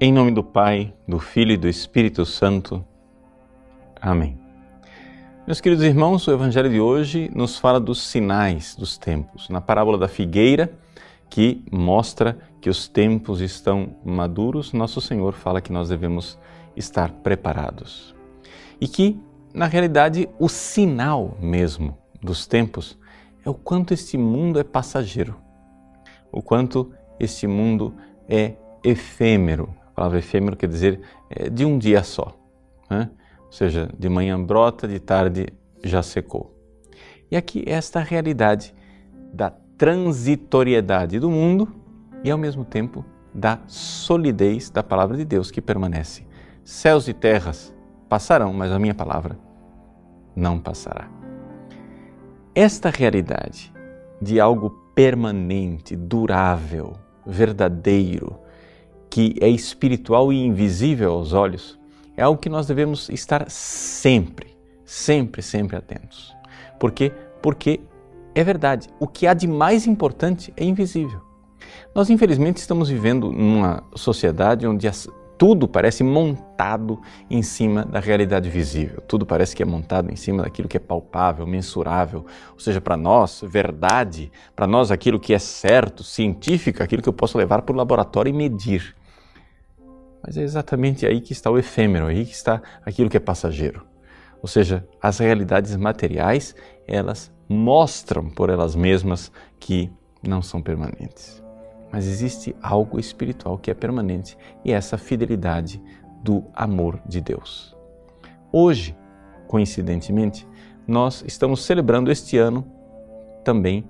Em nome do Pai, do Filho e do Espírito Santo. Amém. Meus queridos irmãos, o Evangelho de hoje nos fala dos sinais dos tempos. Na parábola da figueira, que mostra que os tempos estão maduros, nosso Senhor fala que nós devemos estar preparados. E que, na realidade, o sinal mesmo dos tempos é o quanto este mundo é passageiro, o quanto este mundo é efêmero, palavra efêmero quer dizer é, de um dia só. Né? Ou seja, de manhã brota, de tarde já secou. E aqui esta realidade da transitoriedade do mundo e ao mesmo tempo da solidez da palavra de Deus que permanece. Céus e terras passarão, mas a minha palavra não passará. Esta realidade de algo permanente, durável, verdadeiro, que é espiritual e invisível aos olhos, é algo que nós devemos estar sempre, sempre, sempre atentos. Por quê? Porque é verdade, o que há de mais importante é invisível. Nós, infelizmente, estamos vivendo numa sociedade onde tudo parece montado em cima da realidade visível. Tudo parece que é montado em cima daquilo que é palpável, mensurável. Ou seja, para nós, verdade, para nós, aquilo que é certo, científico, aquilo que eu posso levar para o laboratório e medir. Mas é exatamente aí que está o efêmero, aí que está aquilo que é passageiro. Ou seja, as realidades materiais, elas mostram por elas mesmas que não são permanentes. Mas existe algo espiritual que é permanente e é essa fidelidade do amor de Deus. Hoje, coincidentemente, nós estamos celebrando este ano também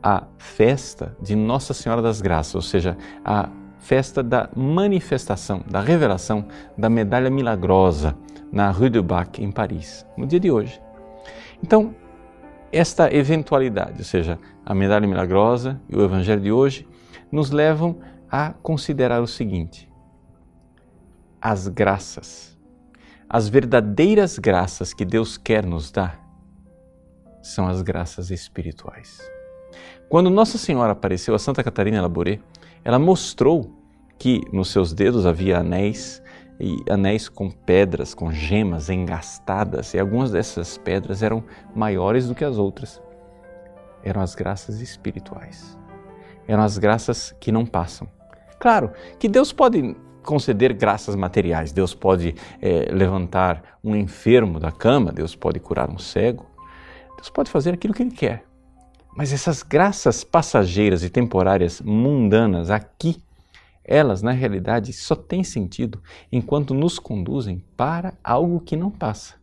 a festa de Nossa Senhora das Graças, ou seja, a festa da manifestação, da revelação da medalha milagrosa na Rue du Bac, em Paris, no dia de hoje. Então, esta eventualidade, ou seja, a medalha milagrosa e o Evangelho de hoje, nos levam a considerar o seguinte: as graças, as verdadeiras graças que Deus quer nos dar, são as graças espirituais. Quando Nossa Senhora apareceu a Santa Catarina Labouré, ela mostrou que nos seus dedos havia anéis e anéis com pedras, com gemas engastadas, e algumas dessas pedras eram maiores do que as outras. Eram as graças espirituais. Eram as graças que não passam. Claro que Deus pode conceder graças materiais, Deus pode é, levantar um enfermo da cama, Deus pode curar um cego, Deus pode fazer aquilo que Ele quer. Mas essas graças passageiras e temporárias, mundanas, aqui, elas na realidade só têm sentido enquanto nos conduzem para algo que não passa.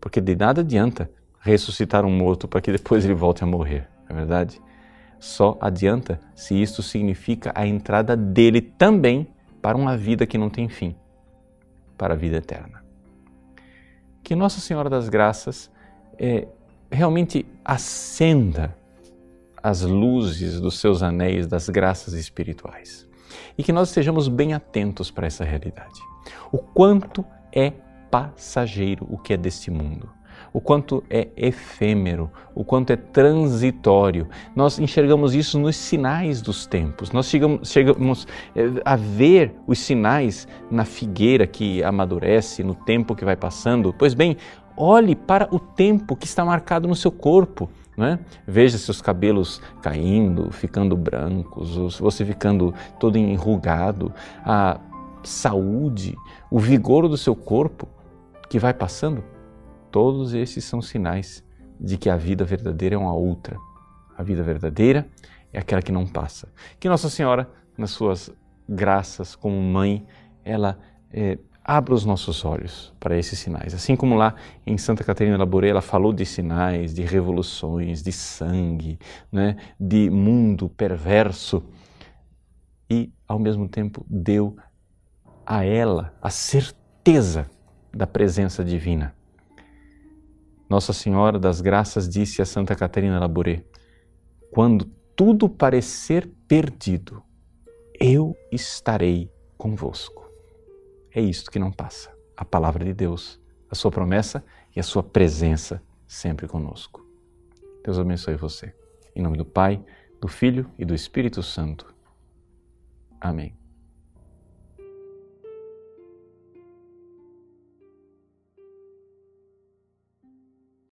Porque de nada adianta ressuscitar um morto para que depois ele volte a morrer, não é verdade? Só adianta se isto significa a entrada dele também para uma vida que não tem fim, para a vida eterna. Que Nossa Senhora das Graças é, realmente acenda as luzes dos seus anéis das graças espirituais e que nós estejamos bem atentos para essa realidade. O quanto é passageiro o que é deste mundo, o quanto é efêmero, o quanto é transitório. Nós enxergamos isso nos sinais dos tempos. Nós chegamos, chegamos eh, a ver os sinais na figueira que amadurece, no tempo que vai passando. Pois bem, olhe para o tempo que está marcado no seu corpo é? Veja seus cabelos caindo, ficando brancos, você ficando todo enrugado, a saúde, o vigor do seu corpo que vai passando. Todos esses são sinais de que a vida verdadeira é uma outra. A vida verdadeira é aquela que não passa. Que Nossa Senhora, nas suas graças como mãe, ela é, abra os nossos olhos para esses sinais. Assim como lá em Santa Catarina Labouré ela falou de sinais, de revoluções, de sangue, né, de mundo perverso e ao mesmo tempo deu a ela a certeza da presença divina. Nossa Senhora das Graças disse a Santa Catarina Labouré: Quando tudo parecer perdido, eu estarei convosco é isto que não passa. A palavra de Deus, a sua promessa e a sua presença sempre conosco. Deus abençoe você. Em nome do Pai, do Filho e do Espírito Santo. Amém.